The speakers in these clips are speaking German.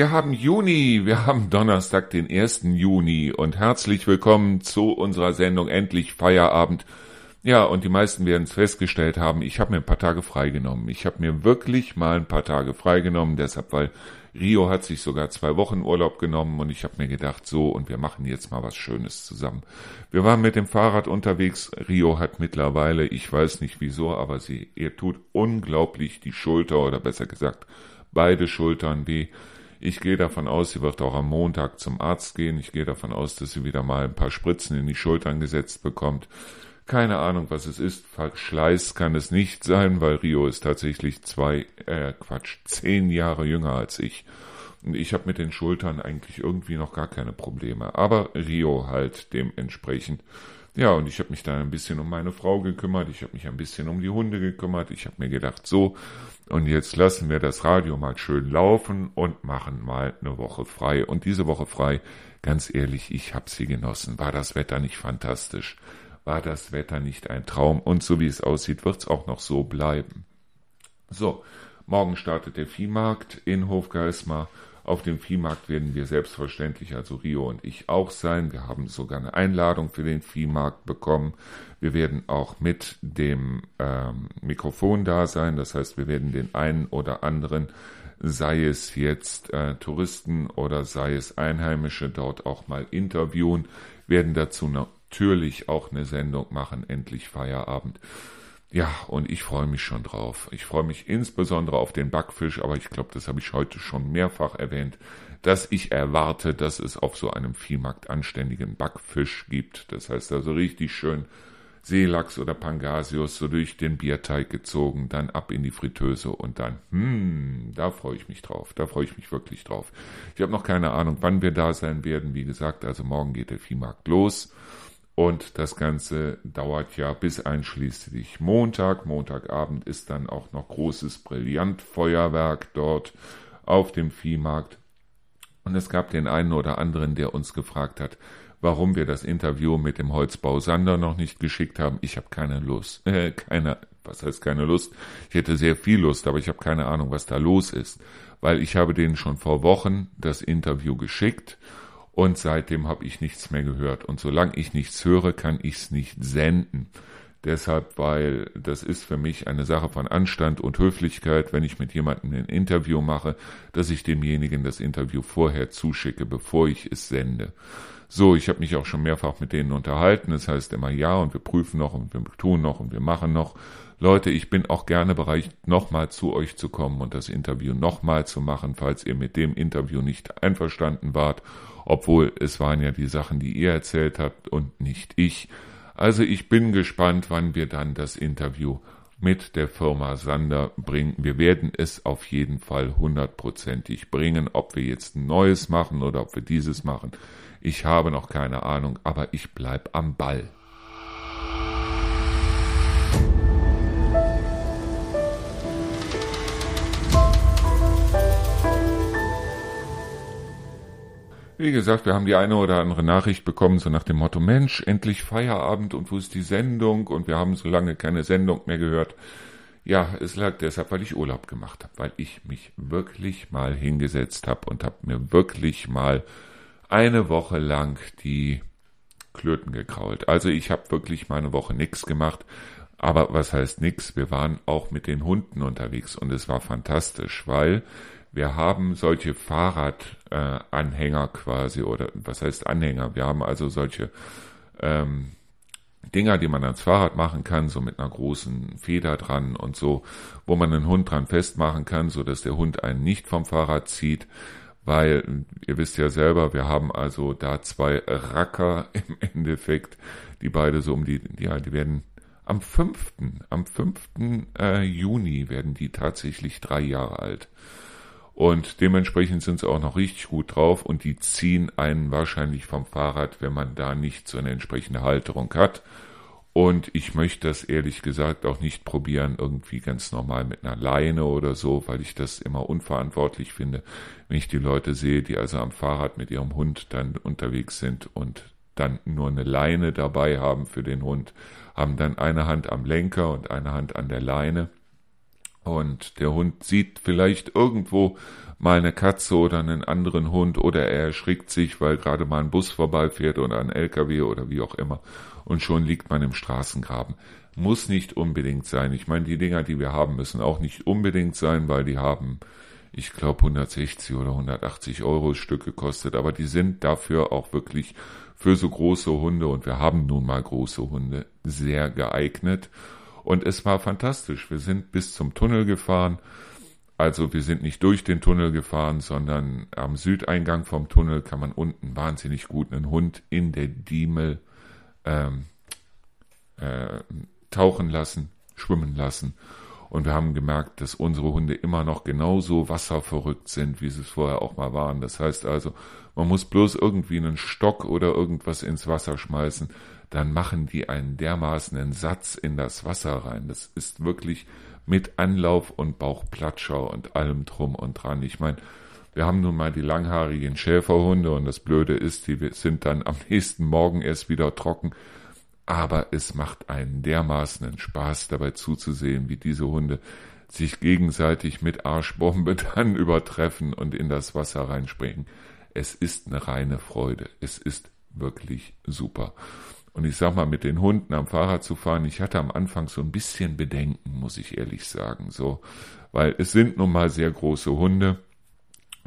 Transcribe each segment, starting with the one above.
wir haben Juni, wir haben Donnerstag, den 1. Juni und herzlich willkommen zu unserer Sendung Endlich Feierabend. Ja, und die meisten werden es festgestellt haben, ich habe mir ein paar Tage freigenommen. Ich habe mir wirklich mal ein paar Tage freigenommen, deshalb, weil Rio hat sich sogar zwei Wochen Urlaub genommen und ich habe mir gedacht, so, und wir machen jetzt mal was Schönes zusammen. Wir waren mit dem Fahrrad unterwegs. Rio hat mittlerweile, ich weiß nicht wieso, aber sie, ihr tut unglaublich die Schulter oder besser gesagt beide Schultern weh. Ich gehe davon aus, sie wird auch am Montag zum Arzt gehen. Ich gehe davon aus, dass sie wieder mal ein paar Spritzen in die Schultern gesetzt bekommt. Keine Ahnung, was es ist. Verschleiß kann es nicht sein, weil Rio ist tatsächlich zwei, äh, Quatsch, zehn Jahre jünger als ich. Und ich habe mit den Schultern eigentlich irgendwie noch gar keine Probleme. Aber Rio halt dementsprechend. Ja, und ich habe mich dann ein bisschen um meine Frau gekümmert. Ich habe mich ein bisschen um die Hunde gekümmert. Ich habe mir gedacht, so, und jetzt lassen wir das Radio mal schön laufen und machen mal eine Woche frei. Und diese Woche frei, ganz ehrlich, ich habe sie genossen. War das Wetter nicht fantastisch? war das Wetter nicht ein Traum und so wie es aussieht, wird es auch noch so bleiben. So, morgen startet der Viehmarkt in Hofgeismar. Auf dem Viehmarkt werden wir selbstverständlich, also Rio und ich auch sein. Wir haben sogar eine Einladung für den Viehmarkt bekommen. Wir werden auch mit dem ähm, Mikrofon da sein. Das heißt, wir werden den einen oder anderen, sei es jetzt äh, Touristen oder sei es Einheimische, dort auch mal interviewen, werden dazu natürlich auch eine Sendung machen, endlich Feierabend. Ja, und ich freue mich schon drauf. Ich freue mich insbesondere auf den Backfisch, aber ich glaube, das habe ich heute schon mehrfach erwähnt, dass ich erwarte, dass es auf so einem Viehmarkt anständigen Backfisch gibt. Das heißt also richtig schön Seelachs oder Pangasius so durch den Bierteig gezogen, dann ab in die Fritteuse und dann, hm, da freue ich mich drauf, da freue ich mich wirklich drauf. Ich habe noch keine Ahnung, wann wir da sein werden. Wie gesagt, also morgen geht der Viehmarkt los. Und das Ganze dauert ja bis einschließlich Montag. Montagabend ist dann auch noch großes Brillantfeuerwerk dort auf dem Viehmarkt. Und es gab den einen oder anderen, der uns gefragt hat, warum wir das Interview mit dem Holzbau Sander noch nicht geschickt haben. Ich habe keine Lust. Äh, keine, was heißt keine Lust? Ich hätte sehr viel Lust, aber ich habe keine Ahnung, was da los ist. Weil ich habe denen schon vor Wochen das Interview geschickt und seitdem habe ich nichts mehr gehört. Und solange ich nichts höre, kann ich es nicht senden. Deshalb, weil das ist für mich eine Sache von Anstand und Höflichkeit, wenn ich mit jemandem ein Interview mache, dass ich demjenigen das Interview vorher zuschicke, bevor ich es sende. So, ich habe mich auch schon mehrfach mit denen unterhalten. Das heißt immer ja und wir prüfen noch und wir tun noch und wir machen noch. Leute, ich bin auch gerne bereit, nochmal zu euch zu kommen und das Interview nochmal zu machen, falls ihr mit dem Interview nicht einverstanden wart obwohl es waren ja die Sachen, die ihr erzählt habt und nicht ich. Also ich bin gespannt, wann wir dann das Interview mit der Firma Sander bringen. Wir werden es auf jeden Fall hundertprozentig bringen. Ob wir jetzt ein neues machen oder ob wir dieses machen, ich habe noch keine Ahnung, aber ich bleib am Ball. Wie gesagt, wir haben die eine oder andere Nachricht bekommen, so nach dem Motto, Mensch, endlich Feierabend und wo ist die Sendung? Und wir haben so lange keine Sendung mehr gehört. Ja, es lag deshalb, weil ich Urlaub gemacht habe, weil ich mich wirklich mal hingesetzt habe und habe mir wirklich mal eine Woche lang die Klöten gekrault. Also ich habe wirklich mal eine Woche nichts gemacht. Aber was heißt nix? Wir waren auch mit den Hunden unterwegs und es war fantastisch, weil wir haben solche Fahrradanhänger äh, quasi, oder was heißt Anhänger? Wir haben also solche ähm, Dinger, die man ans Fahrrad machen kann, so mit einer großen Feder dran und so, wo man einen Hund dran festmachen kann, so dass der Hund einen nicht vom Fahrrad zieht, weil ihr wisst ja selber, wir haben also da zwei Racker im Endeffekt, die beide so um die, ja, die werden am fünften, am fünften Äh, Juni werden die tatsächlich drei Jahre alt. Und dementsprechend sind sie auch noch richtig gut drauf und die ziehen einen wahrscheinlich vom Fahrrad, wenn man da nicht so eine entsprechende Halterung hat. Und ich möchte das ehrlich gesagt auch nicht probieren, irgendwie ganz normal mit einer Leine oder so, weil ich das immer unverantwortlich finde, wenn ich die Leute sehe, die also am Fahrrad mit ihrem Hund dann unterwegs sind und dann nur eine Leine dabei haben für den Hund, haben dann eine Hand am Lenker und eine Hand an der Leine Und der Hund sieht vielleicht irgendwo mal eine Katze oder einen anderen Hund oder er erschrickt sich, weil gerade mal ein Bus vorbeifährt oder ein LKW oder wie auch immer. Und schon liegt man im Straßengraben. Muss nicht unbedingt sein. Ich meine, die Dinger, die wir haben, müssen auch nicht unbedingt sein, weil die haben, ich glaube, 160 oder 180 Euro Stück gekostet. Aber die sind dafür auch wirklich für so große Hunde und wir haben nun mal große Hunde sehr geeignet. Und es war fantastisch. Wir sind bis zum Tunnel gefahren. Also wir sind nicht durch den Tunnel gefahren, sondern am Südeingang vom Tunnel kann man unten wahnsinnig gut einen Hund in der Diemel ähm, äh, tauchen lassen, schwimmen lassen. Und wir haben gemerkt, dass unsere Hunde immer noch genauso wasserverrückt sind, wie sie es vorher auch mal waren. Das heißt also, man muss bloß irgendwie einen Stock oder irgendwas ins Wasser schmeißen, dann machen die einen dermaßen Satz in das Wasser rein. Das ist wirklich mit Anlauf und Bauchplatscher und allem drum und dran. Ich meine, wir haben nun mal die langhaarigen Schäferhunde und das Blöde ist, die sind dann am nächsten Morgen erst wieder trocken. Aber es macht einen dermaßen Spaß dabei zuzusehen, wie diese Hunde sich gegenseitig mit Arschbombe dann übertreffen und in das Wasser reinspringen. Es ist eine reine Freude. Es ist wirklich super. Und ich sag mal, mit den Hunden am Fahrrad zu fahren, ich hatte am Anfang so ein bisschen Bedenken, muss ich ehrlich sagen, so, weil es sind nun mal sehr große Hunde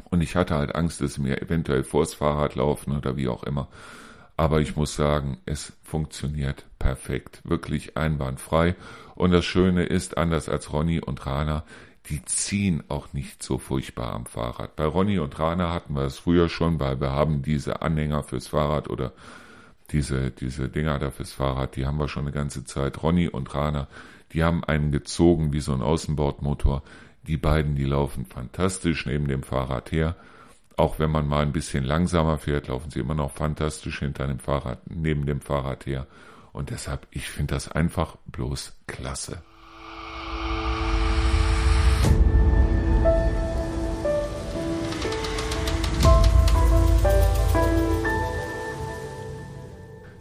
und ich hatte halt Angst, dass sie mir eventuell vors Fahrrad laufen oder wie auch immer. Aber ich muss sagen, es funktioniert perfekt, wirklich einwandfrei. Und das Schöne ist, anders als Ronny und Rana, die ziehen auch nicht so furchtbar am Fahrrad. Bei Ronny und Rana hatten wir es früher schon, weil wir haben diese Anhänger fürs Fahrrad oder diese, diese Dinger da fürs Fahrrad, die haben wir schon eine ganze Zeit. Ronny und Rana, die haben einen gezogen wie so ein Außenbordmotor. Die beiden, die laufen fantastisch neben dem Fahrrad her. Auch wenn man mal ein bisschen langsamer fährt, laufen sie immer noch fantastisch hinter dem Fahrrad, neben dem Fahrrad her. Und deshalb, ich finde das einfach bloß klasse.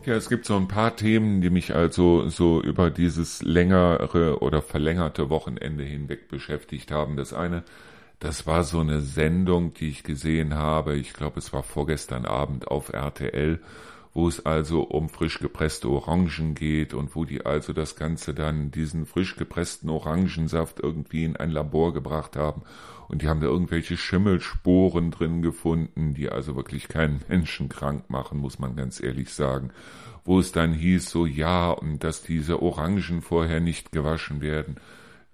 Ja, es gibt so ein paar Themen, die mich also so über dieses längere oder verlängerte Wochenende hinweg beschäftigt haben. Das eine, das war so eine Sendung, die ich gesehen habe. Ich glaube, es war vorgestern Abend auf RTL, wo es also um frisch gepresste Orangen geht und wo die also das Ganze dann, diesen frisch gepressten Orangensaft irgendwie in ein Labor gebracht haben und die haben da irgendwelche Schimmelsporen drin gefunden, die also wirklich keinen Menschen krank machen, muss man ganz ehrlich sagen. Wo es dann hieß, so ja, und dass diese Orangen vorher nicht gewaschen werden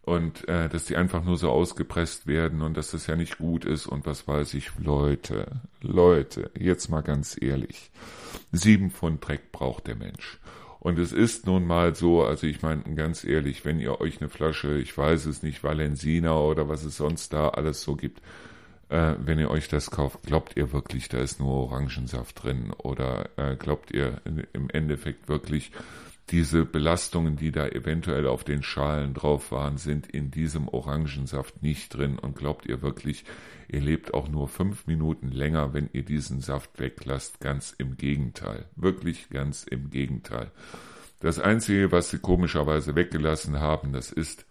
und äh, dass die einfach nur so ausgepresst werden und dass das ja nicht gut ist und was weiß ich. Leute, Leute, jetzt mal ganz ehrlich. Sieben Pfund Dreck braucht der Mensch. Und es ist nun mal so, also ich meine ganz ehrlich, wenn ihr euch eine Flasche, ich weiß es nicht, Valensina oder was es sonst da alles so gibt, äh, wenn ihr euch das kauft, glaubt ihr wirklich, da ist nur Orangensaft drin? Oder äh, glaubt ihr im Endeffekt wirklich, diese Belastungen, die da eventuell auf den Schalen drauf waren, sind in diesem Orangensaft nicht drin. Und glaubt ihr wirklich, ihr lebt auch nur fünf Minuten länger, wenn ihr diesen Saft weglasst? Ganz im Gegenteil. Wirklich ganz im Gegenteil. Das Einzige, was sie komischerweise weggelassen haben, das ist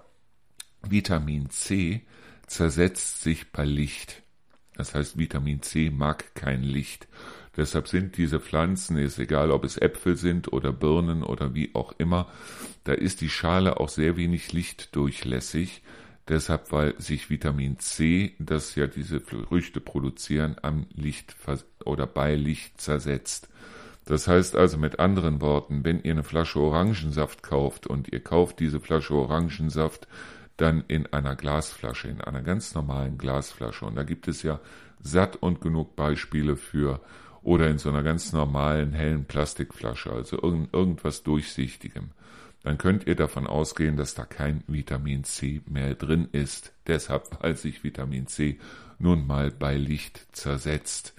Vitamin C zersetzt sich bei Licht. Das heißt, Vitamin C mag kein Licht. Deshalb sind diese Pflanzen, ist egal, ob es Äpfel sind oder Birnen oder wie auch immer, da ist die Schale auch sehr wenig lichtdurchlässig. Deshalb, weil sich Vitamin C, das ja diese Früchte produzieren, am Licht oder bei Licht zersetzt. Das heißt also mit anderen Worten, wenn ihr eine Flasche Orangensaft kauft und ihr kauft diese Flasche Orangensaft dann in einer Glasflasche, in einer ganz normalen Glasflasche, und da gibt es ja satt und genug Beispiele für, oder in so einer ganz normalen hellen Plastikflasche, also irgend, irgendwas Durchsichtigem, dann könnt ihr davon ausgehen, dass da kein Vitamin C mehr drin ist. Deshalb, weil sich Vitamin C nun mal bei Licht zersetzt.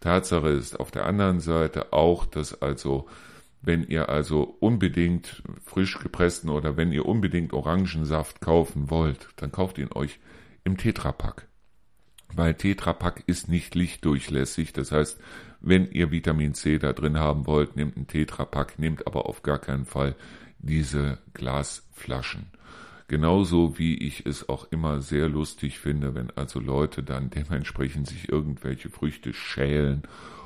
Tatsache ist auf der anderen Seite auch, dass also, wenn ihr also unbedingt frisch gepressten oder wenn ihr unbedingt Orangensaft kaufen wollt, dann kauft ihn euch im Tetrapack weil Tetrapack ist nicht lichtdurchlässig. Das heißt, wenn ihr Vitamin C da drin haben wollt, nehmt einen Tetrapack, nehmt aber auf gar keinen Fall diese Glasflaschen. Genauso wie ich es auch immer sehr lustig finde, wenn also Leute dann dementsprechend sich irgendwelche Früchte schälen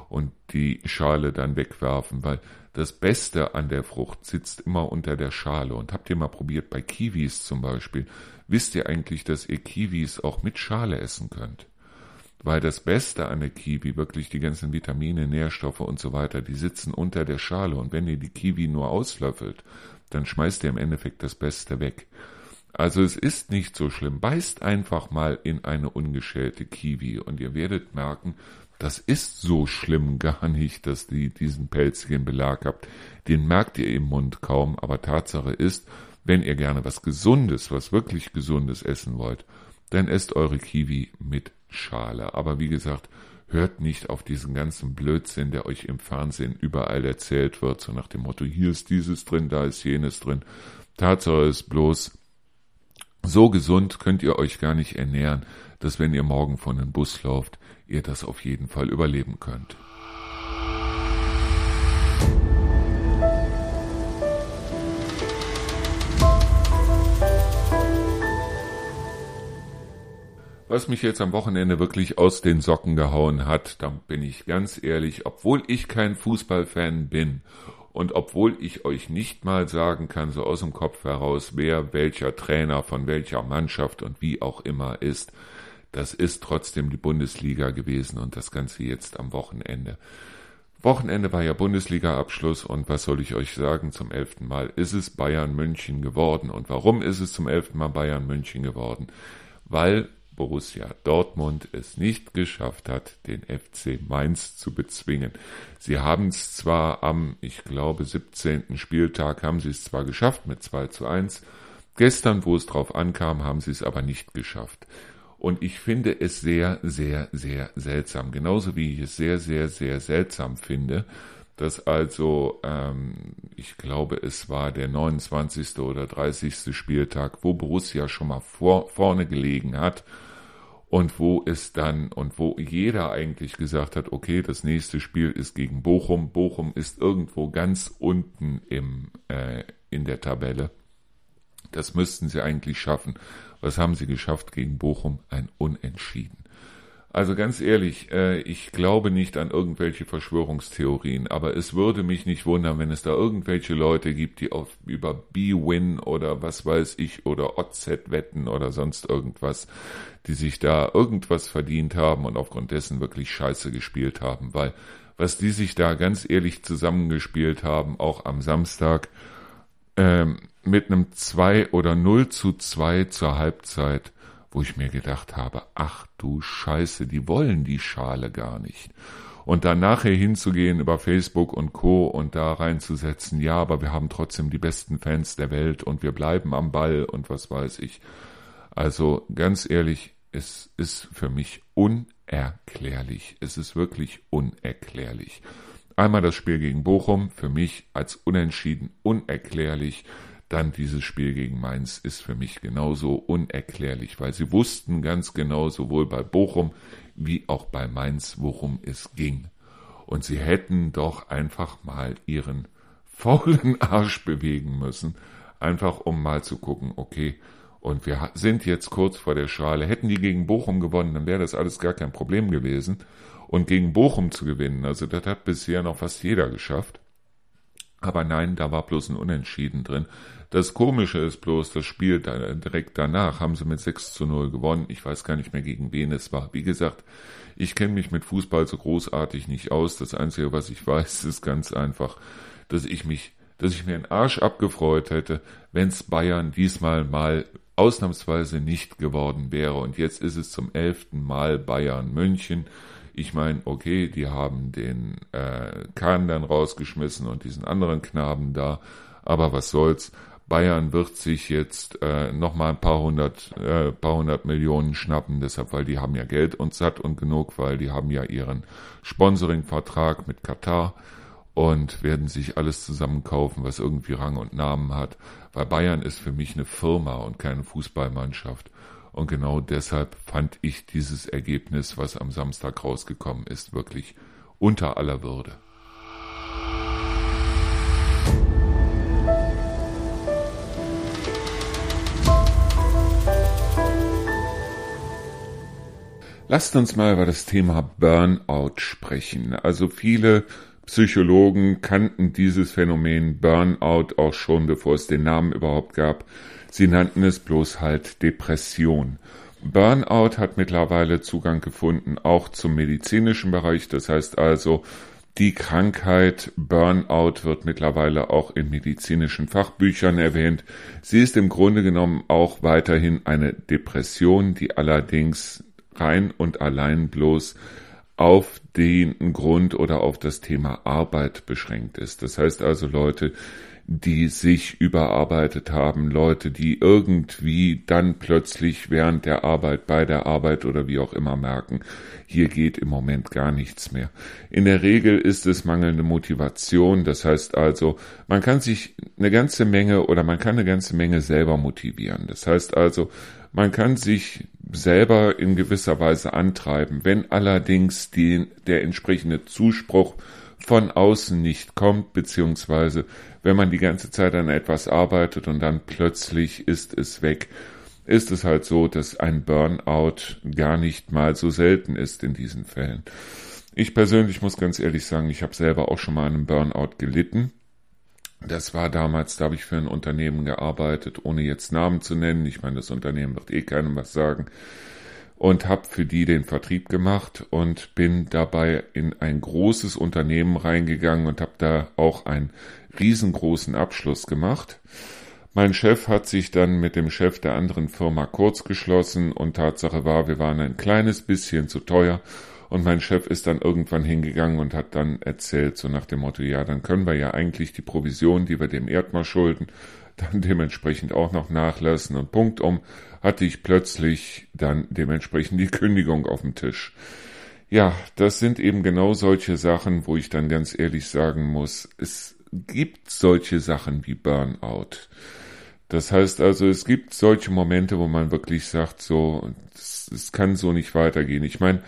und die Schale dann wegwerfen, weil das Beste an der Frucht sitzt immer unter der Schale. Und habt ihr mal probiert, bei Kiwis zum Beispiel, wisst ihr eigentlich, dass ihr Kiwis auch mit Schale essen könnt? Weil das Beste an der Kiwi, wirklich die ganzen Vitamine, Nährstoffe und so weiter, die sitzen unter der Schale. Und wenn ihr die Kiwi nur auslöffelt, dann schmeißt ihr im Endeffekt das Beste weg. Also es ist nicht so schlimm. Beißt einfach mal in eine ungeschälte Kiwi und ihr werdet merken, das ist so schlimm gar nicht, dass die diesen pelzigen Belag habt. Den merkt ihr im Mund kaum, aber Tatsache ist, wenn ihr gerne was Gesundes, was wirklich Gesundes essen wollt, dann esst eure Kiwi mit Schale. Aber wie gesagt, hört nicht auf diesen ganzen Blödsinn, der euch im Fernsehen überall erzählt wird, so nach dem Motto, hier ist dieses drin, da ist jenes drin. Tatsache ist bloß, so gesund könnt ihr euch gar nicht ernähren, dass wenn ihr morgen von den Bus lauft, ihr das auf jeden Fall überleben könnt. Was mich jetzt am Wochenende wirklich aus den Socken gehauen hat, da bin ich ganz ehrlich, obwohl ich kein Fußballfan bin und obwohl ich euch nicht mal sagen kann, so aus dem Kopf heraus, wer welcher Trainer von welcher Mannschaft und wie auch immer ist, das ist trotzdem die Bundesliga gewesen und das Ganze jetzt am Wochenende. Wochenende war ja Bundesliga-Abschluss und was soll ich euch sagen, zum elften Mal ist es Bayern München geworden. Und warum ist es zum elften Mal Bayern München geworden? Weil Borussia Dortmund es nicht geschafft hat, den FC Mainz zu bezwingen. Sie haben es zwar am, ich glaube, 17. Spieltag haben sie es zwar geschafft mit 2 zu 1. Gestern, wo es drauf ankam, haben sie es aber nicht geschafft. Und ich finde es sehr, sehr, sehr seltsam. Genauso wie ich es sehr, sehr, sehr seltsam finde, dass also, ähm, ich glaube, es war der 29. oder 30. Spieltag, wo Borussia schon mal vor, vorne gelegen hat und wo es dann und wo jeder eigentlich gesagt hat, okay, das nächste Spiel ist gegen Bochum. Bochum ist irgendwo ganz unten im, äh, in der Tabelle. Das müssten sie eigentlich schaffen. Was haben sie geschafft gegen Bochum? Ein Unentschieden. Also ganz ehrlich, äh, ich glaube nicht an irgendwelche Verschwörungstheorien, aber es würde mich nicht wundern, wenn es da irgendwelche Leute gibt, die auf, über B-Win oder was weiß ich oder OZ wetten oder sonst irgendwas, die sich da irgendwas verdient haben und aufgrund dessen wirklich scheiße gespielt haben, weil was die sich da ganz ehrlich zusammengespielt haben, auch am Samstag, ähm, mit einem 2 oder 0 zu 2 zur Halbzeit, wo ich mir gedacht habe, ach du Scheiße, die wollen die Schale gar nicht. Und dann nachher hinzugehen über Facebook und Co. und da reinzusetzen, ja, aber wir haben trotzdem die besten Fans der Welt und wir bleiben am Ball und was weiß ich. Also ganz ehrlich, es ist für mich unerklärlich. Es ist wirklich unerklärlich. Einmal das Spiel gegen Bochum, für mich als unentschieden unerklärlich. Dann dieses Spiel gegen Mainz ist für mich genauso unerklärlich, weil sie wussten ganz genau, sowohl bei Bochum wie auch bei Mainz, worum es ging. Und sie hätten doch einfach mal ihren faulen Arsch bewegen müssen, einfach um mal zu gucken, okay, und wir sind jetzt kurz vor der Schale. Hätten die gegen Bochum gewonnen, dann wäre das alles gar kein Problem gewesen. Und gegen Bochum zu gewinnen, also das hat bisher noch fast jeder geschafft. Aber nein, da war bloß ein Unentschieden drin. Das Komische ist bloß, das Spiel direkt danach haben sie mit 6 zu 0 gewonnen. Ich weiß gar nicht mehr, gegen wen es war. Wie gesagt, ich kenne mich mit Fußball so großartig nicht aus. Das Einzige, was ich weiß, ist ganz einfach, dass ich mich, dass ich mir einen Arsch abgefreut hätte, wenn's Bayern diesmal mal ausnahmsweise nicht geworden wäre. Und jetzt ist es zum elften Mal Bayern München. Ich meine, okay, die haben den äh, Kahn dann rausgeschmissen und diesen anderen Knaben da, aber was soll's. Bayern wird sich jetzt äh, nochmal ein paar hundert, äh, paar hundert Millionen schnappen, deshalb, weil die haben ja Geld und satt und genug, weil die haben ja ihren Sponsoring-Vertrag mit Katar und werden sich alles zusammenkaufen, was irgendwie Rang und Namen hat, weil Bayern ist für mich eine Firma und keine Fußballmannschaft. Und genau deshalb fand ich dieses Ergebnis, was am Samstag rausgekommen ist, wirklich unter aller Würde. Lasst uns mal über das Thema Burnout sprechen. Also viele Psychologen kannten dieses Phänomen Burnout auch schon, bevor es den Namen überhaupt gab. Sie nannten es bloß halt Depression. Burnout hat mittlerweile Zugang gefunden auch zum medizinischen Bereich. Das heißt also, die Krankheit Burnout wird mittlerweile auch in medizinischen Fachbüchern erwähnt. Sie ist im Grunde genommen auch weiterhin eine Depression, die allerdings rein und allein bloß auf den Grund oder auf das Thema Arbeit beschränkt ist. Das heißt also Leute, die sich überarbeitet haben, Leute, die irgendwie dann plötzlich während der Arbeit, bei der Arbeit oder wie auch immer merken, hier geht im Moment gar nichts mehr. In der Regel ist es mangelnde Motivation, das heißt also, man kann sich eine ganze Menge oder man kann eine ganze Menge selber motivieren. Das heißt also, man kann sich selber in gewisser Weise antreiben. Wenn allerdings die, der entsprechende Zuspruch von außen nicht kommt, beziehungsweise wenn man die ganze Zeit an etwas arbeitet und dann plötzlich ist es weg, ist es halt so, dass ein Burnout gar nicht mal so selten ist in diesen Fällen. Ich persönlich muss ganz ehrlich sagen, ich habe selber auch schon mal einen Burnout gelitten. Das war damals, da habe ich für ein Unternehmen gearbeitet, ohne jetzt Namen zu nennen. Ich meine, das Unternehmen wird eh keinem was sagen. Und habe für die den Vertrieb gemacht und bin dabei in ein großes Unternehmen reingegangen und habe da auch einen riesengroßen Abschluss gemacht. Mein Chef hat sich dann mit dem Chef der anderen Firma kurzgeschlossen und Tatsache war, wir waren ein kleines bisschen zu teuer und mein Chef ist dann irgendwann hingegangen und hat dann erzählt, so nach dem Motto, ja, dann können wir ja eigentlich die Provision, die wir dem Erdmar schulden, dann dementsprechend auch noch nachlassen. Und punktum hatte ich plötzlich dann dementsprechend die Kündigung auf dem Tisch. Ja, das sind eben genau solche Sachen, wo ich dann ganz ehrlich sagen muss, es gibt solche Sachen wie Burnout. Das heißt also, es gibt solche Momente, wo man wirklich sagt, so, es kann so nicht weitergehen. Ich meine,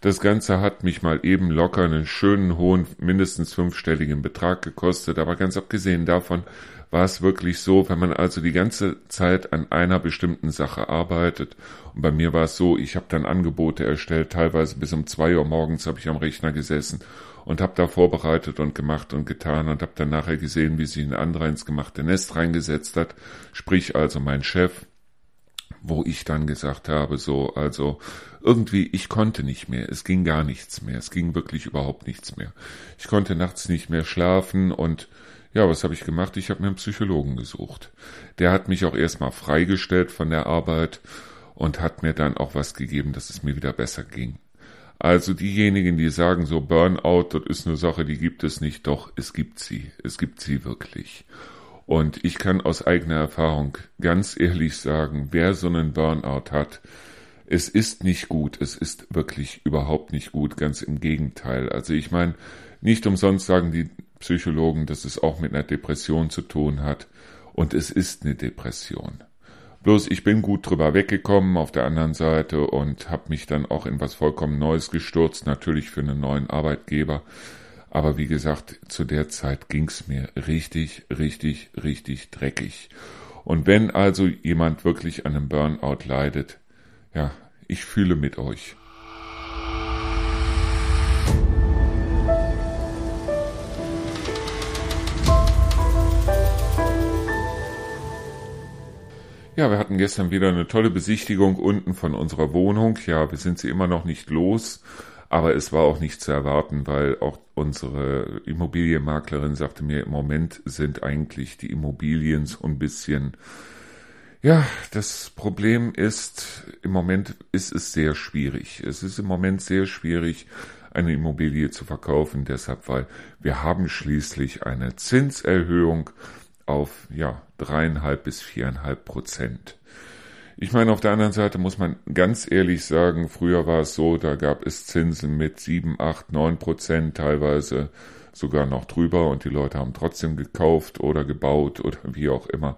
das Ganze hat mich mal eben locker einen schönen hohen, mindestens fünfstelligen Betrag gekostet, aber ganz abgesehen davon war es wirklich so, wenn man also die ganze Zeit an einer bestimmten Sache arbeitet, und bei mir war es so, ich habe dann Angebote erstellt, teilweise bis um zwei Uhr morgens habe ich am Rechner gesessen und habe da vorbereitet und gemacht und getan und habe dann nachher gesehen, wie sich ein anderer ins gemachte Nest reingesetzt hat, sprich also mein Chef, wo ich dann gesagt habe, so, also irgendwie, ich konnte nicht mehr, es ging gar nichts mehr, es ging wirklich überhaupt nichts mehr. Ich konnte nachts nicht mehr schlafen und ja, was habe ich gemacht? Ich habe mir einen Psychologen gesucht. Der hat mich auch erstmal freigestellt von der Arbeit und hat mir dann auch was gegeben, dass es mir wieder besser ging. Also diejenigen, die sagen so Burnout, das ist eine Sache, die gibt es nicht, doch, es gibt sie, es gibt sie wirklich. Und ich kann aus eigener Erfahrung ganz ehrlich sagen, wer so einen Burnout hat, es ist nicht gut, es ist wirklich überhaupt nicht gut, ganz im Gegenteil. Also ich meine, nicht umsonst sagen die Psychologen, dass es auch mit einer Depression zu tun hat. Und es ist eine Depression. Bloß ich bin gut drüber weggekommen auf der anderen Seite und habe mich dann auch in was vollkommen Neues gestürzt, natürlich für einen neuen Arbeitgeber. Aber wie gesagt, zu der Zeit ging's mir richtig, richtig, richtig dreckig. Und wenn also jemand wirklich an einem Burnout leidet, ja, ich fühle mit euch. Ja, wir hatten gestern wieder eine tolle Besichtigung unten von unserer Wohnung. Ja, wir sind sie immer noch nicht los, aber es war auch nicht zu erwarten, weil auch unsere Immobilienmaklerin sagte mir, im Moment sind eigentlich die Immobilien so ein bisschen ja, das Problem ist, im Moment ist es sehr schwierig. Es ist im Moment sehr schwierig, eine Immobilie zu verkaufen, deshalb, weil wir haben schließlich eine Zinserhöhung auf, ja, dreieinhalb bis viereinhalb Prozent. Ich meine, auf der anderen Seite muss man ganz ehrlich sagen, früher war es so, da gab es Zinsen mit sieben, acht, neun Prozent, teilweise sogar noch drüber und die Leute haben trotzdem gekauft oder gebaut oder wie auch immer.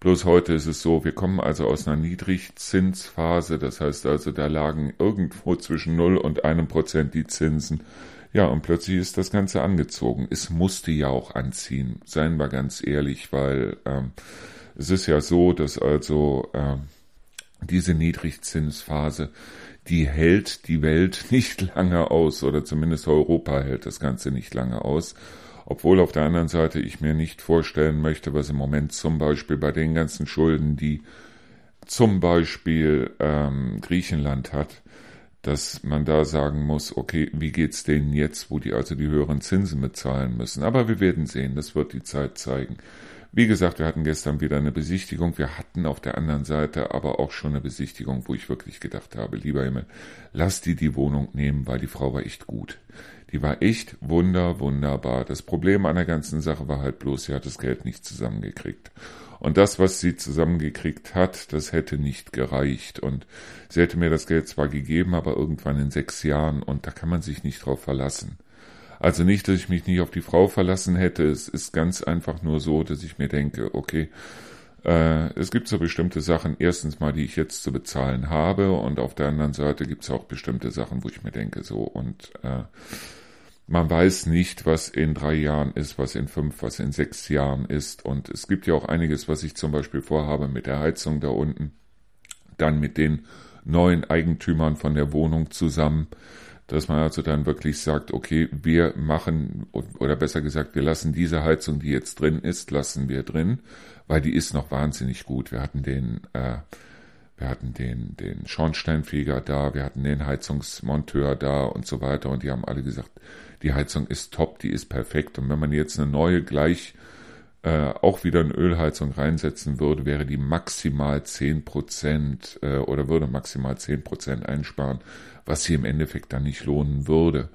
Bloß heute ist es so, wir kommen also aus einer Niedrigzinsphase, das heißt also, da lagen irgendwo zwischen 0 und einem Prozent die Zinsen. Ja, und plötzlich ist das Ganze angezogen. Es musste ja auch anziehen, seien wir ganz ehrlich, weil ähm, es ist ja so, dass also ähm, diese Niedrigzinsphase, die hält die Welt nicht lange aus oder zumindest Europa hält das Ganze nicht lange aus. Obwohl auf der anderen Seite ich mir nicht vorstellen möchte, was im Moment zum Beispiel bei den ganzen Schulden, die zum Beispiel ähm, Griechenland hat, dass man da sagen muss, okay, wie geht's denen jetzt, wo die also die höheren Zinsen bezahlen müssen? Aber wir werden sehen, das wird die Zeit zeigen. Wie gesagt, wir hatten gestern wieder eine Besichtigung. Wir hatten auf der anderen Seite aber auch schon eine Besichtigung, wo ich wirklich gedacht habe, lieber Himmel, lass die die Wohnung nehmen, weil die Frau war echt gut. Die war echt wunder, wunderbar. Das Problem an der ganzen Sache war halt bloß, sie hat das Geld nicht zusammengekriegt. Und das, was sie zusammengekriegt hat, das hätte nicht gereicht. Und sie hätte mir das Geld zwar gegeben, aber irgendwann in sechs Jahren. Und da kann man sich nicht drauf verlassen. Also nicht, dass ich mich nicht auf die Frau verlassen hätte. Es ist ganz einfach nur so, dass ich mir denke, okay, äh, es gibt so bestimmte Sachen, erstens mal, die ich jetzt zu bezahlen habe. Und auf der anderen Seite gibt es auch bestimmte Sachen, wo ich mir denke, so und äh, man weiß nicht, was in drei Jahren ist, was in fünf, was in sechs Jahren ist. Und es gibt ja auch einiges, was ich zum Beispiel vorhabe mit der Heizung da unten, dann mit den neuen Eigentümern von der Wohnung zusammen, dass man also dann wirklich sagt, okay, wir machen, oder besser gesagt, wir lassen diese Heizung, die jetzt drin ist, lassen wir drin, weil die ist noch wahnsinnig gut. Wir hatten den, äh, wir hatten den, den Schornsteinfeger da, wir hatten den Heizungsmonteur da und so weiter und die haben alle gesagt, die Heizung ist top, die ist perfekt. Und wenn man jetzt eine neue gleich äh, auch wieder eine Ölheizung reinsetzen würde, wäre die maximal zehn Prozent äh, oder würde maximal zehn Prozent einsparen, was sie im Endeffekt dann nicht lohnen würde.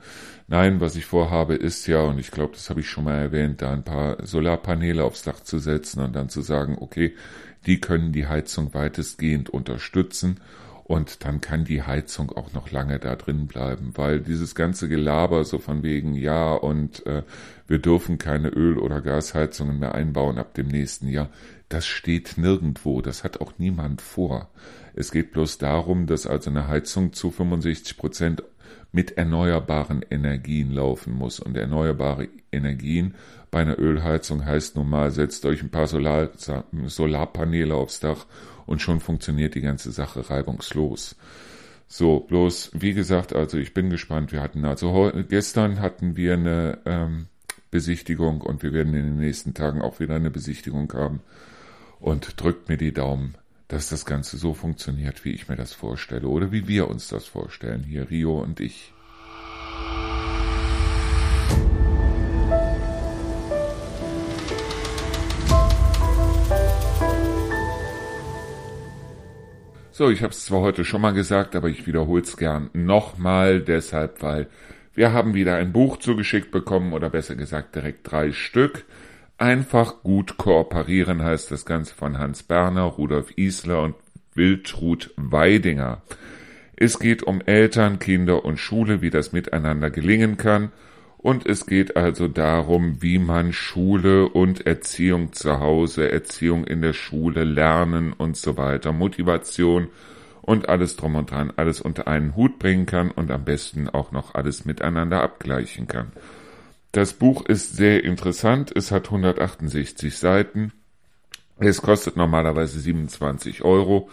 Nein, was ich vorhabe ist ja, und ich glaube, das habe ich schon mal erwähnt, da ein paar Solarpaneele aufs Dach zu setzen und dann zu sagen, okay, die können die Heizung weitestgehend unterstützen und dann kann die Heizung auch noch lange da drin bleiben, weil dieses ganze Gelaber so von wegen, ja, und äh, wir dürfen keine Öl- oder Gasheizungen mehr einbauen ab dem nächsten Jahr, das steht nirgendwo, das hat auch niemand vor. Es geht bloß darum, dass also eine Heizung zu 65 Prozent mit erneuerbaren Energien laufen muss. Und erneuerbare Energien bei einer Ölheizung heißt nun mal, setzt euch ein paar Solar Solarpaneele aufs Dach und schon funktioniert die ganze Sache reibungslos. So, bloß, wie gesagt, also ich bin gespannt. Wir hatten also gestern hatten wir eine ähm, Besichtigung und wir werden in den nächsten Tagen auch wieder eine Besichtigung haben. Und drückt mir die Daumen, dass das Ganze so funktioniert, wie ich mir das vorstelle oder wie wir uns das vorstellen, hier Rio und ich. So, ich habe es zwar heute schon mal gesagt, aber ich wiederhole es gern nochmal, deshalb, weil wir haben wieder ein Buch zugeschickt bekommen oder besser gesagt direkt drei Stück. Einfach gut kooperieren heißt das Ganze von Hans Berner, Rudolf Isler und Wildrud Weidinger. Es geht um Eltern, Kinder und Schule, wie das miteinander gelingen kann und es geht also darum, wie man Schule und Erziehung zu Hause, Erziehung in der Schule, Lernen und so weiter, Motivation und alles drum und dran, alles unter einen Hut bringen kann und am besten auch noch alles miteinander abgleichen kann. Das Buch ist sehr interessant, es hat 168 Seiten, es kostet normalerweise 27 Euro.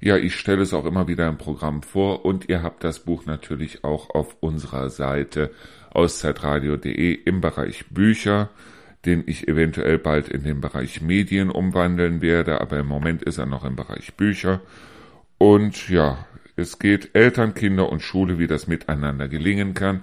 Ja, ich stelle es auch immer wieder im Programm vor und ihr habt das Buch natürlich auch auf unserer Seite auszeitradio.de im Bereich Bücher, den ich eventuell bald in den Bereich Medien umwandeln werde, aber im Moment ist er noch im Bereich Bücher. Und ja, es geht Eltern, Kinder und Schule, wie das miteinander gelingen kann.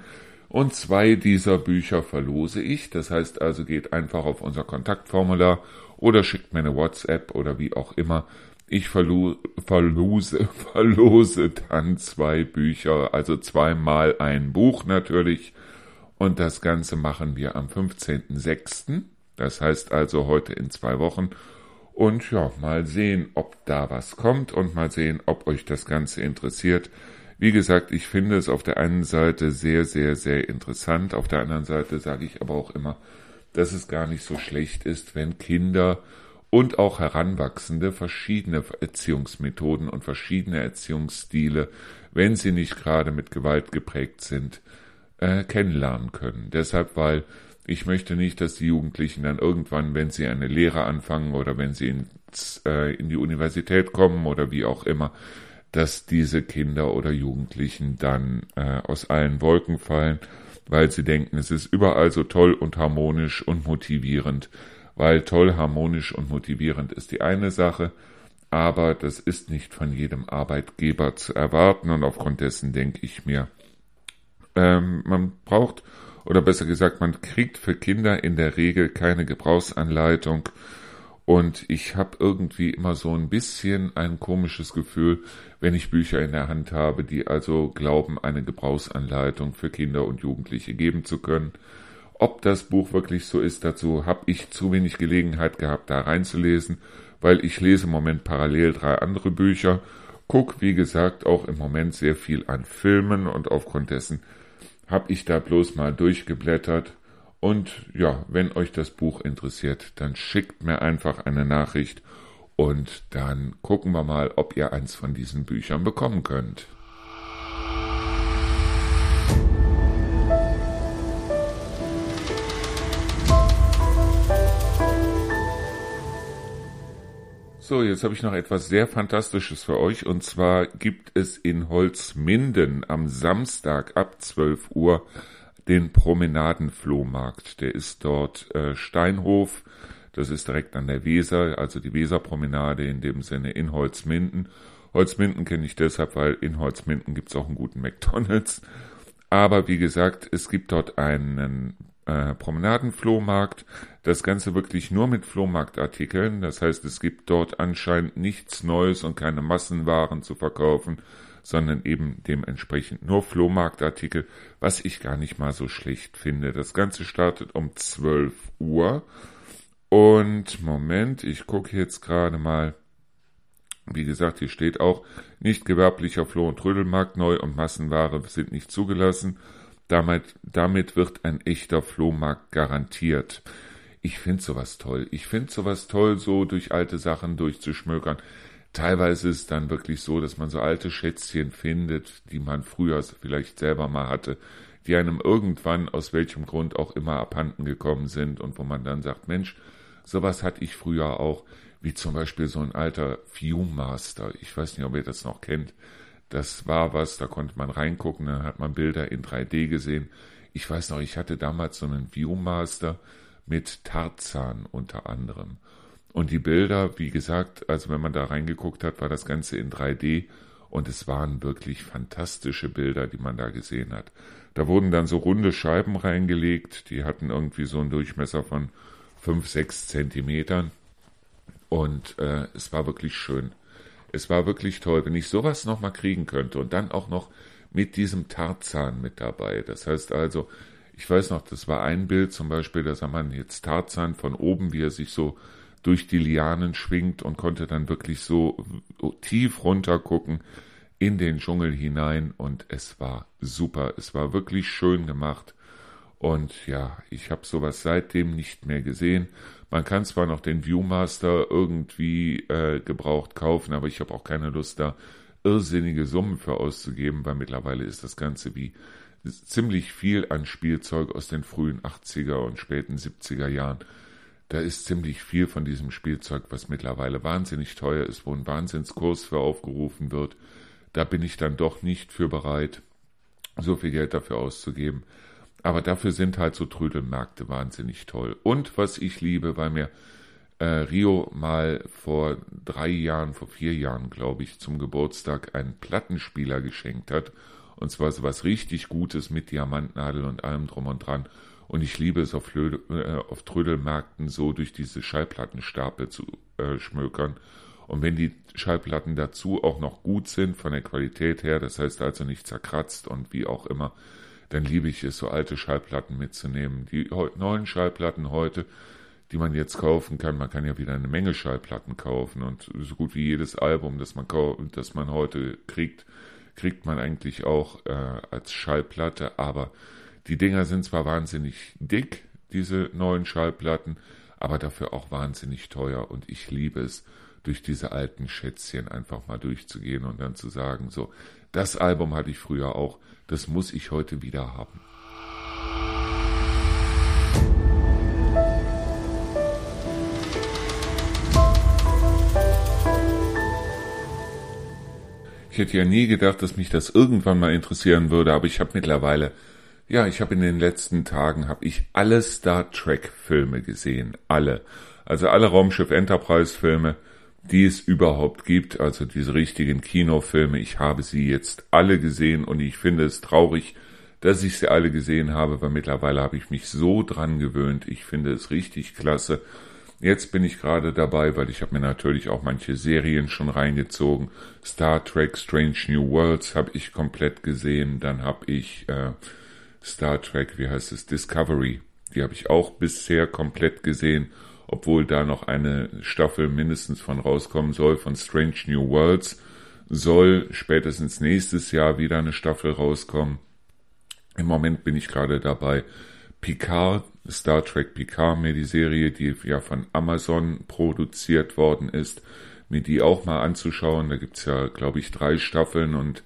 Und zwei dieser Bücher verlose ich. Das heißt also, geht einfach auf unser Kontaktformular oder schickt mir eine WhatsApp oder wie auch immer. Ich verlo verlose, verlose dann zwei Bücher, also zweimal ein Buch natürlich. Und das Ganze machen wir am 15.06. Das heißt also heute in zwei Wochen. Und ja, mal sehen, ob da was kommt und mal sehen, ob euch das Ganze interessiert. Wie gesagt, ich finde es auf der einen Seite sehr, sehr, sehr interessant. Auf der anderen Seite sage ich aber auch immer, dass es gar nicht so schlecht ist, wenn Kinder und auch Heranwachsende verschiedene Erziehungsmethoden und verschiedene Erziehungsstile, wenn sie nicht gerade mit Gewalt geprägt sind, äh, kennenlernen können. Deshalb, weil Ich möchte nicht, dass die Jugendlichen dann irgendwann, wenn sie eine Lehre anfangen oder wenn sie ins, äh, in die Universität kommen oder wie auch immer, dass diese Kinder oder Jugendlichen dann äh, aus allen Wolken fallen, weil sie denken, es ist überall so toll und harmonisch und motivierend, weil toll, harmonisch und motivierend ist die eine Sache, aber das ist nicht von jedem Arbeitgeber zu erwarten und aufgrund dessen denke ich mir, ähm, man braucht oder besser gesagt, man kriegt für Kinder in der Regel keine Gebrauchsanleitung und ich habe irgendwie immer so ein bisschen ein komisches Gefühl, wenn ich Bücher in der Hand habe, die also glauben, eine Gebrauchsanleitung für Kinder und Jugendliche geben zu können. Ob das Buch wirklich so ist, dazu habe ich zu wenig Gelegenheit gehabt, da reinzulesen, weil ich lese im Moment parallel drei andere Bücher, guck, wie gesagt, auch im Moment sehr viel an Filmen und aufgrund dessen habe ich da bloß mal durchgeblättert. Und ja, wenn euch das Buch interessiert, dann schickt mir einfach eine Nachricht und dann gucken wir mal, ob ihr eins von diesen Büchern bekommen könnt. So, jetzt habe ich noch etwas sehr Fantastisches für euch. Und zwar gibt es in Holzminden am Samstag ab 12 Uhr den Promenadenflohmarkt. Der ist dort äh, Steinhof. Das ist direkt an der Weser, also die Weserpromenade in dem Sinne in Holzminden. Holzminden kenne ich deshalb, weil in Holzminden gibt es auch einen guten McDonalds. Aber wie gesagt, es gibt dort einen äh, Promenadenflohmarkt. Das Ganze wirklich nur mit Flohmarktartikeln. Das heißt, es gibt dort anscheinend nichts Neues und keine Massenwaren zu verkaufen, sondern eben dementsprechend nur Flohmarktartikel, was ich gar nicht mal so schlecht finde. Das Ganze startet um 12 Uhr. Und Moment, ich gucke jetzt gerade mal. Wie gesagt, hier steht auch, nicht gewerblicher Floh- und Trödelmarkt neu und Massenware sind nicht zugelassen. Damit, damit wird ein echter Flohmarkt garantiert. Ich finde sowas toll. Ich finde sowas toll, so durch alte Sachen durchzuschmökern. Teilweise ist es dann wirklich so, dass man so alte Schätzchen findet, die man früher vielleicht selber mal hatte, die einem irgendwann aus welchem Grund auch immer abhanden gekommen sind und wo man dann sagt, Mensch, sowas hatte ich früher auch, wie zum Beispiel so ein alter Viewmaster. Ich weiß nicht, ob ihr das noch kennt. Das war was, da konnte man reingucken, dann hat man Bilder in 3D gesehen. Ich weiß noch, ich hatte damals so einen Viewmaster mit Tarzan unter anderem. Und die Bilder, wie gesagt, also wenn man da reingeguckt hat, war das Ganze in 3D und es waren wirklich fantastische Bilder, die man da gesehen hat. Da wurden dann so runde Scheiben reingelegt, die hatten irgendwie so einen Durchmesser von 5, 6 Zentimetern und äh, es war wirklich schön. Es war wirklich toll, wenn ich sowas nochmal kriegen könnte und dann auch noch mit diesem Tarzan mit dabei. Das heißt also, ich weiß noch, das war ein Bild zum Beispiel, da sah man jetzt Tarzan von oben, wie er sich so durch die Lianen schwingt und konnte dann wirklich so tief runter gucken in den Dschungel hinein und es war super. Es war wirklich schön gemacht. Und ja, ich habe sowas seitdem nicht mehr gesehen. Man kann zwar noch den Viewmaster irgendwie äh, gebraucht kaufen, aber ich habe auch keine Lust da irrsinnige Summen für auszugeben, weil mittlerweile ist das Ganze wie ziemlich viel an Spielzeug aus den frühen 80er und späten 70er Jahren. Da ist ziemlich viel von diesem Spielzeug, was mittlerweile wahnsinnig teuer ist, wo ein Wahnsinnskurs für aufgerufen wird. Da bin ich dann doch nicht für bereit, so viel Geld dafür auszugeben. Aber dafür sind halt so Trödelmärkte wahnsinnig toll. Und was ich liebe, weil mir äh, Rio mal vor drei Jahren, vor vier Jahren, glaube ich, zum Geburtstag einen Plattenspieler geschenkt hat. Und zwar so was richtig Gutes mit Diamantnadel und allem drum und dran. Und ich liebe es auf, Flö äh, auf Trödelmärkten so durch diese Schallplattenstapel zu äh, schmökern. Und wenn die Schallplatten dazu auch noch gut sind von der Qualität her, das heißt also nicht zerkratzt und wie auch immer, dann liebe ich es, so alte Schallplatten mitzunehmen. Die neuen Schallplatten heute, die man jetzt kaufen kann, man kann ja wieder eine Menge Schallplatten kaufen und so gut wie jedes Album, das man, das man heute kriegt, kriegt man eigentlich auch äh, als Schallplatte, aber die Dinger sind zwar wahnsinnig dick, diese neuen Schallplatten, aber dafür auch wahnsinnig teuer und ich liebe es, durch diese alten Schätzchen einfach mal durchzugehen und dann zu sagen, so, das Album hatte ich früher auch. Das muss ich heute wieder haben. Ich hätte ja nie gedacht, dass mich das irgendwann mal interessieren würde, aber ich habe mittlerweile, ja, ich habe in den letzten Tagen, habe ich alle Star Trek-Filme gesehen, alle. Also alle Raumschiff Enterprise-Filme, die es überhaupt gibt, also diese richtigen Kinofilme. Ich habe sie jetzt alle gesehen und ich finde es traurig, dass ich sie alle gesehen habe, weil mittlerweile habe ich mich so dran gewöhnt. Ich finde es richtig klasse. Jetzt bin ich gerade dabei, weil ich habe mir natürlich auch manche Serien schon reingezogen. Star Trek Strange New Worlds habe ich komplett gesehen. Dann habe ich äh, Star Trek, wie heißt es, Discovery. Die habe ich auch bisher komplett gesehen obwohl da noch eine Staffel mindestens von rauskommen soll von Strange New Worlds, soll spätestens nächstes Jahr wieder eine Staffel rauskommen. Im Moment bin ich gerade dabei, Picard, Star Trek Picard, mir die Serie, die ja von Amazon produziert worden ist, mir die auch mal anzuschauen. Da gibt's ja, glaube ich, drei Staffeln und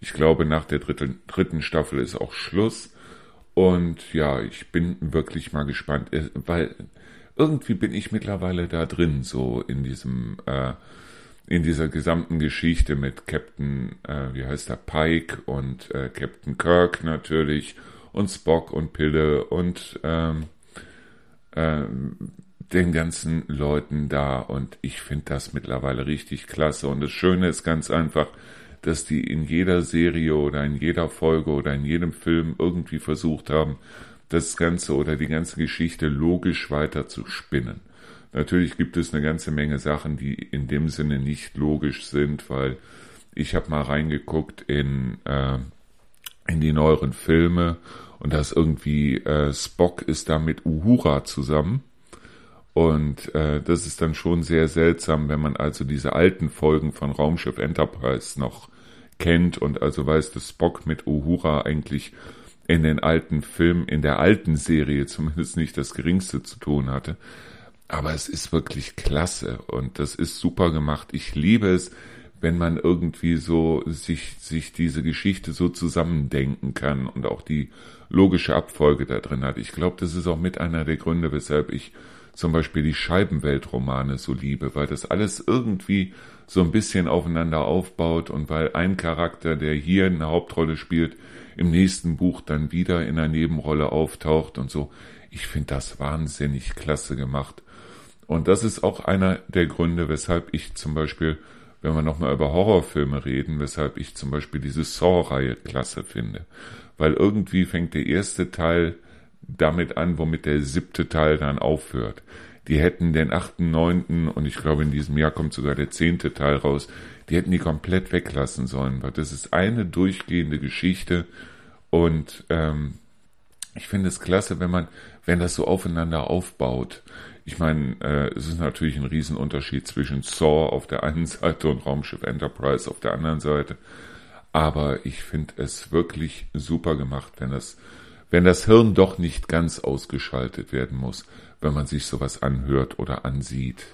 ich glaube, nach der dritten, dritten Staffel ist auch Schluss. Und ja, ich bin wirklich mal gespannt, äh, weil irgendwie bin ich mittlerweile da drin, so in diesem, äh, in dieser gesamten Geschichte mit Captain, äh, wie heißt der, Pike und äh, Captain Kirk natürlich und Spock und Pille und ähm, äh, den ganzen Leuten da und ich finde das mittlerweile richtig klasse. Und das Schöne ist ganz einfach, dass die in jeder Serie oder in jeder Folge oder in jedem Film irgendwie versucht haben, das Ganze oder die ganze Geschichte logisch weiter zu spinnen. Natürlich gibt es eine ganze Menge Sachen, die in dem Sinne nicht logisch sind, weil ich habe mal reingeguckt in, äh, in die neueren Filme und das irgendwie äh, Spock ist da mit Uhura zusammen. Und äh, das ist dann schon sehr seltsam, wenn man also diese alten Folgen von Raumschiff Enterprise noch kennt und also weiß, dass Spock mit Uhura eigentlich in den alten Filmen, in der alten Serie zumindest nicht das geringste zu tun hatte. Aber es ist wirklich klasse und das ist super gemacht. Ich liebe es, wenn man irgendwie so sich, sich diese Geschichte so zusammendenken kann und auch die logische Abfolge da drin hat. Ich glaube, das ist auch mit einer der Gründe, weshalb ich zum Beispiel die Scheibenweltromane so liebe, weil das alles irgendwie so ein bisschen aufeinander aufbaut und weil ein Charakter, der hier eine Hauptrolle spielt, im nächsten Buch dann wieder in einer Nebenrolle auftaucht und so. Ich finde das wahnsinnig klasse gemacht. Und das ist auch einer der Gründe, weshalb ich zum Beispiel, wenn wir nochmal über Horrorfilme reden, weshalb ich zum Beispiel diese Saw-Reihe klasse finde. Weil irgendwie fängt der erste Teil damit an, womit der siebte Teil dann aufhört. Die hätten den achten, neunten und ich glaube in diesem Jahr kommt sogar der zehnte Teil raus. Die hätten die komplett weglassen sollen, weil das ist eine durchgehende Geschichte und ähm, ich finde es klasse, wenn man, wenn das so aufeinander aufbaut. Ich meine, äh, es ist natürlich ein Riesenunterschied zwischen Saw auf der einen Seite und Raumschiff Enterprise auf der anderen Seite. Aber ich finde es wirklich super gemacht, wenn das, wenn das Hirn doch nicht ganz ausgeschaltet werden muss, wenn man sich sowas anhört oder ansieht.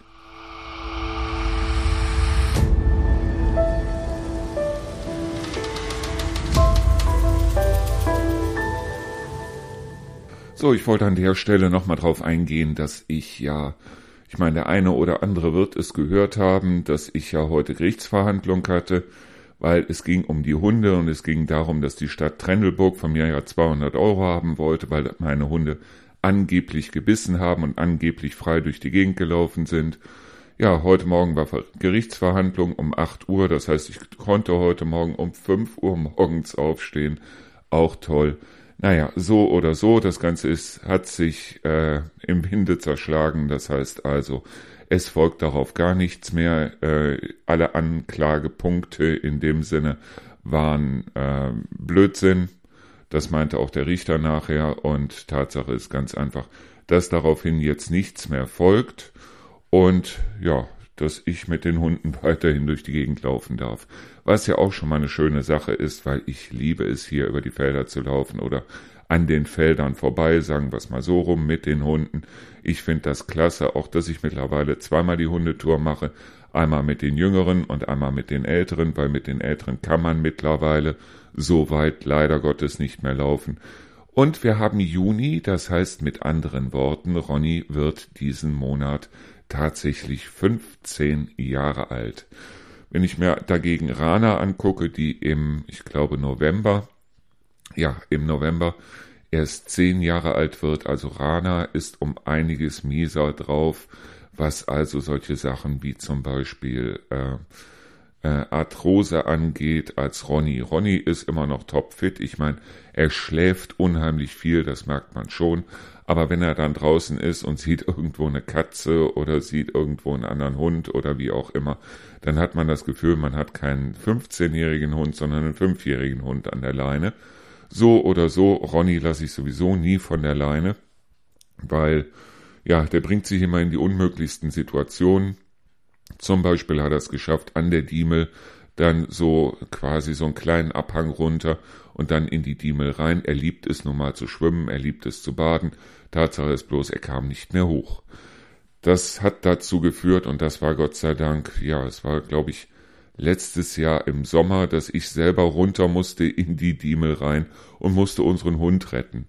So, ich wollte an der Stelle nochmal drauf eingehen, dass ich ja, ich meine, der eine oder andere wird es gehört haben, dass ich ja heute Gerichtsverhandlung hatte, weil es ging um die Hunde und es ging darum, dass die Stadt Trendelburg von mir ja 200 Euro haben wollte, weil meine Hunde angeblich gebissen haben und angeblich frei durch die Gegend gelaufen sind. Ja, heute Morgen war Gerichtsverhandlung um 8 Uhr, das heißt, ich konnte heute Morgen um 5 Uhr morgens aufstehen. Auch toll. Naja, so oder so, das Ganze ist, hat sich äh, im Winde zerschlagen. Das heißt also, es folgt darauf gar nichts mehr. Äh, alle Anklagepunkte in dem Sinne waren äh, Blödsinn. Das meinte auch der Richter nachher. Und Tatsache ist ganz einfach, dass daraufhin jetzt nichts mehr folgt. Und ja, dass ich mit den Hunden weiterhin durch die Gegend laufen darf. Was ja auch schon mal eine schöne Sache ist, weil ich liebe es hier über die Felder zu laufen oder an den Feldern vorbei, sagen wir es mal so rum, mit den Hunden. Ich finde das klasse, auch dass ich mittlerweile zweimal die Hundetour mache. Einmal mit den Jüngeren und einmal mit den Älteren, weil mit den Älteren kann man mittlerweile so weit leider Gottes nicht mehr laufen. Und wir haben Juni, das heißt mit anderen Worten, Ronny wird diesen Monat tatsächlich 15 Jahre alt. Wenn ich mir dagegen Rana angucke, die im, ich glaube, November, ja, im November erst zehn Jahre alt wird, also Rana ist um einiges mieser drauf, was also solche Sachen wie zum Beispiel äh, äh, Arthrose angeht als Ronny. Ronny ist immer noch topfit. Ich meine, er schläft unheimlich viel, das merkt man schon. Aber wenn er dann draußen ist und sieht irgendwo eine Katze oder sieht irgendwo einen anderen Hund oder wie auch immer, dann hat man das Gefühl, man hat keinen 15-jährigen Hund, sondern einen 5-jährigen Hund an der Leine. So oder so, Ronny lasse ich sowieso nie von der Leine, weil, ja, der bringt sich immer in die unmöglichsten Situationen. Zum Beispiel hat er es geschafft, an der Diemel dann so quasi so einen kleinen Abhang runter und dann in die Diemel rein. Er liebt es nun mal zu schwimmen, er liebt es zu baden. Tatsache ist bloß, er kam nicht mehr hoch. Das hat dazu geführt, und das war Gott sei Dank, ja, es war, glaube ich, letztes Jahr im Sommer, dass ich selber runter musste in die Diemel rein und musste unseren Hund retten.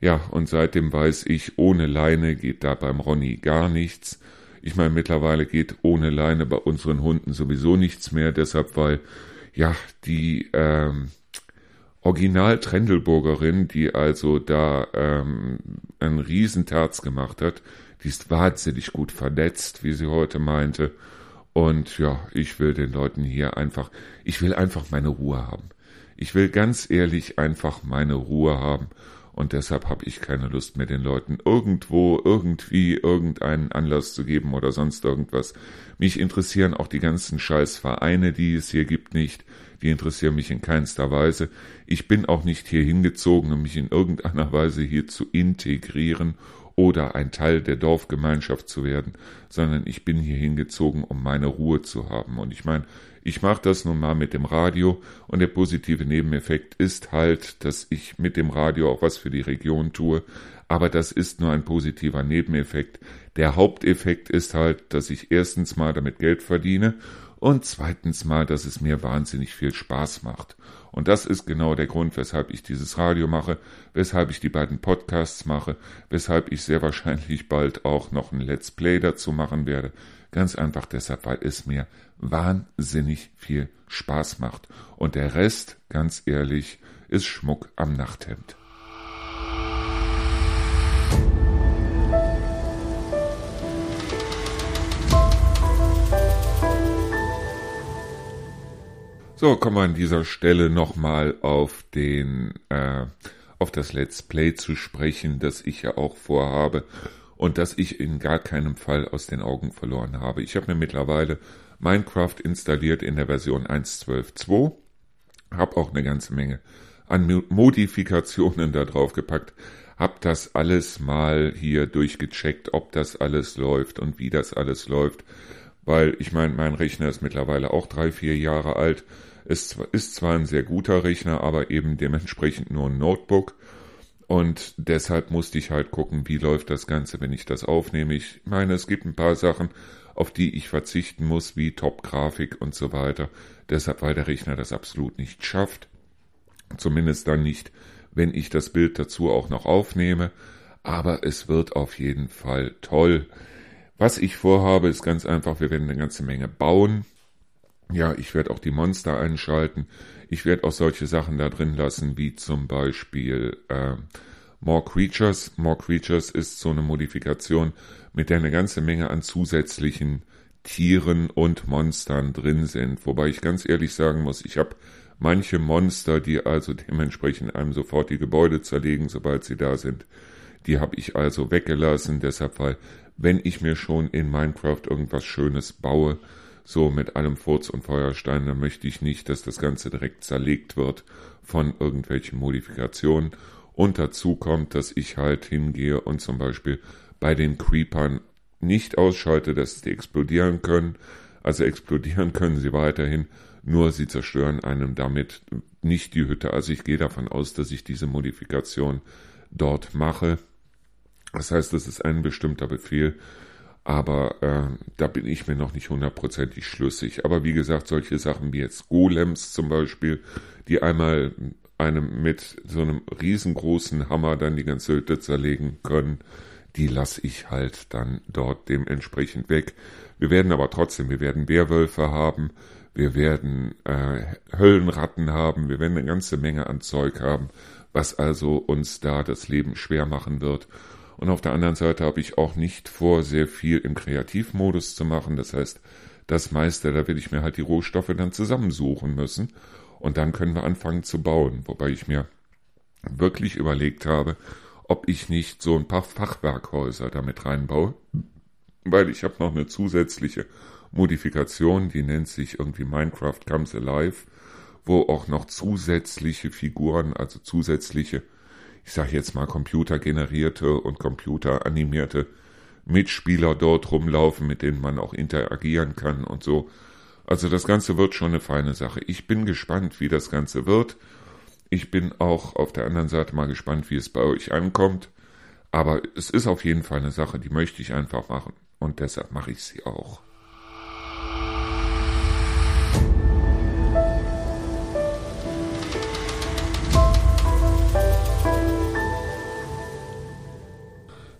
Ja, und seitdem weiß ich, ohne Leine geht da beim Ronny gar nichts. Ich meine, mittlerweile geht ohne Leine bei unseren Hunden sowieso nichts mehr, deshalb, weil, ja, die, ähm, Original Trendelburgerin, die also da ähm, einen Riesenterz gemacht hat, die ist wahnsinnig gut vernetzt, wie sie heute meinte. Und ja, ich will den Leuten hier einfach, ich will einfach meine Ruhe haben. Ich will ganz ehrlich einfach meine Ruhe haben. Und deshalb habe ich keine Lust mehr, den Leuten irgendwo, irgendwie, irgendeinen Anlass zu geben oder sonst irgendwas. Mich interessieren auch die ganzen Scheißvereine, die es hier gibt, nicht. Die interessieren mich in keinster Weise. Ich bin auch nicht hier hingezogen, um mich in irgendeiner Weise hier zu integrieren oder ein Teil der Dorfgemeinschaft zu werden, sondern ich bin hier hingezogen, um meine Ruhe zu haben. Und ich meine, ich mache das nun mal mit dem Radio und der positive Nebeneffekt ist halt, dass ich mit dem Radio auch was für die Region tue, aber das ist nur ein positiver Nebeneffekt. Der Haupteffekt ist halt, dass ich erstens mal damit Geld verdiene und zweitens mal, dass es mir wahnsinnig viel Spaß macht. Und das ist genau der Grund, weshalb ich dieses Radio mache, weshalb ich die beiden Podcasts mache, weshalb ich sehr wahrscheinlich bald auch noch ein Let's Play dazu machen werde, Ganz einfach deshalb, weil es mir wahnsinnig viel Spaß macht. Und der Rest, ganz ehrlich, ist Schmuck am Nachthemd. So, kommen wir an dieser Stelle nochmal auf den, äh, auf das Let's Play zu sprechen, das ich ja auch vorhabe und das ich in gar keinem Fall aus den Augen verloren habe. Ich habe mir mittlerweile Minecraft installiert in der Version 1.12.2, habe auch eine ganze Menge an Modifikationen da drauf gepackt, habe das alles mal hier durchgecheckt, ob das alles läuft und wie das alles läuft, weil ich meine, mein Rechner ist mittlerweile auch drei, vier Jahre alt. Es ist zwar ein sehr guter Rechner, aber eben dementsprechend nur ein Notebook und deshalb musste ich halt gucken, wie läuft das Ganze, wenn ich das aufnehme. Ich meine, es gibt ein paar Sachen, auf die ich verzichten muss, wie Top-Grafik und so weiter. Deshalb, weil der Rechner das absolut nicht schafft. Zumindest dann nicht, wenn ich das Bild dazu auch noch aufnehme. Aber es wird auf jeden Fall toll. Was ich vorhabe, ist ganz einfach, wir werden eine ganze Menge bauen. Ja, ich werde auch die Monster einschalten. Ich werde auch solche Sachen da drin lassen, wie zum Beispiel äh, More Creatures. More Creatures ist so eine Modifikation, mit der eine ganze Menge an zusätzlichen Tieren und Monstern drin sind. Wobei ich ganz ehrlich sagen muss, ich habe manche Monster, die also dementsprechend einem sofort die Gebäude zerlegen, sobald sie da sind. Die habe ich also weggelassen, deshalb, weil wenn ich mir schon in Minecraft irgendwas Schönes baue, so mit allem Furz und Feuerstein, dann möchte ich nicht, dass das Ganze direkt zerlegt wird von irgendwelchen Modifikationen. Und dazu kommt, dass ich halt hingehe und zum Beispiel bei den Creepern nicht ausschalte, dass die explodieren können. Also explodieren können sie weiterhin, nur sie zerstören einem damit nicht die Hütte. Also ich gehe davon aus, dass ich diese Modifikation dort mache. Das heißt, das ist ein bestimmter Befehl, aber äh, da bin ich mir noch nicht hundertprozentig schlüssig. Aber wie gesagt, solche Sachen wie jetzt Golems zum Beispiel, die einmal einem mit so einem riesengroßen Hammer dann die ganze Hütte zerlegen können, die lasse ich halt dann dort dementsprechend weg. Wir werden aber trotzdem, wir werden Werwölfe haben, wir werden äh, Höllenratten haben, wir werden eine ganze Menge an Zeug haben, was also uns da das Leben schwer machen wird. Und auf der anderen Seite habe ich auch nicht vor, sehr viel im Kreativmodus zu machen. Das heißt, das meiste, da will ich mir halt die Rohstoffe dann zusammensuchen müssen. Und dann können wir anfangen zu bauen. Wobei ich mir wirklich überlegt habe, ob ich nicht so ein paar Fachwerkhäuser damit reinbaue. Weil ich habe noch eine zusätzliche Modifikation, die nennt sich irgendwie Minecraft Comes Alive, wo auch noch zusätzliche Figuren, also zusätzliche ich sage jetzt mal computergenerierte und computeranimierte Mitspieler dort rumlaufen, mit denen man auch interagieren kann und so. Also das Ganze wird schon eine feine Sache. Ich bin gespannt, wie das Ganze wird. Ich bin auch auf der anderen Seite mal gespannt, wie es bei euch ankommt. Aber es ist auf jeden Fall eine Sache, die möchte ich einfach machen. Und deshalb mache ich sie auch.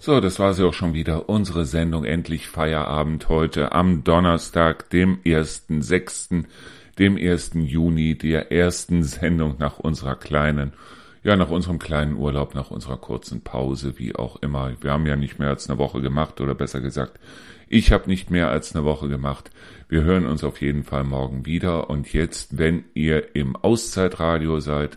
So, das war sie auch schon wieder. Unsere Sendung endlich Feierabend heute am Donnerstag, dem 1.6., dem 1. Juni, der ersten Sendung nach unserer kleinen, ja, nach unserem kleinen Urlaub, nach unserer kurzen Pause, wie auch immer. Wir haben ja nicht mehr als eine Woche gemacht, oder besser gesagt, ich habe nicht mehr als eine Woche gemacht. Wir hören uns auf jeden Fall morgen wieder. Und jetzt, wenn ihr im Auszeitradio seid,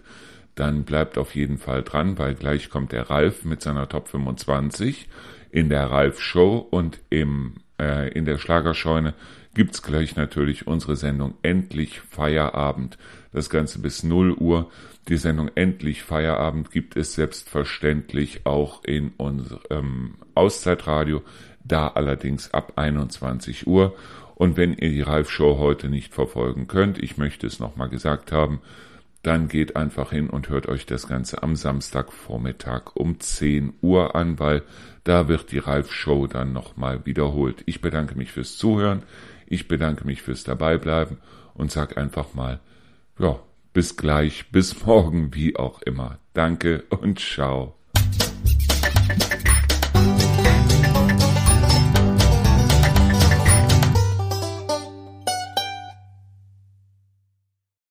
dann bleibt auf jeden Fall dran, weil gleich kommt der Ralf mit seiner Top 25 in der Ralf Show und im, äh, in der Schlagerscheune gibt's gleich natürlich unsere Sendung Endlich Feierabend. Das Ganze bis 0 Uhr. Die Sendung Endlich Feierabend gibt es selbstverständlich auch in unserem Auszeitradio, da allerdings ab 21 Uhr. Und wenn ihr die Ralf Show heute nicht verfolgen könnt, ich möchte es nochmal gesagt haben, dann geht einfach hin und hört euch das Ganze am Samstagvormittag um 10 Uhr an, weil da wird die Ralf Show dann nochmal wiederholt. Ich bedanke mich fürs Zuhören, ich bedanke mich fürs Dabeibleiben und sag einfach mal, ja, bis gleich, bis morgen, wie auch immer. Danke und ciao.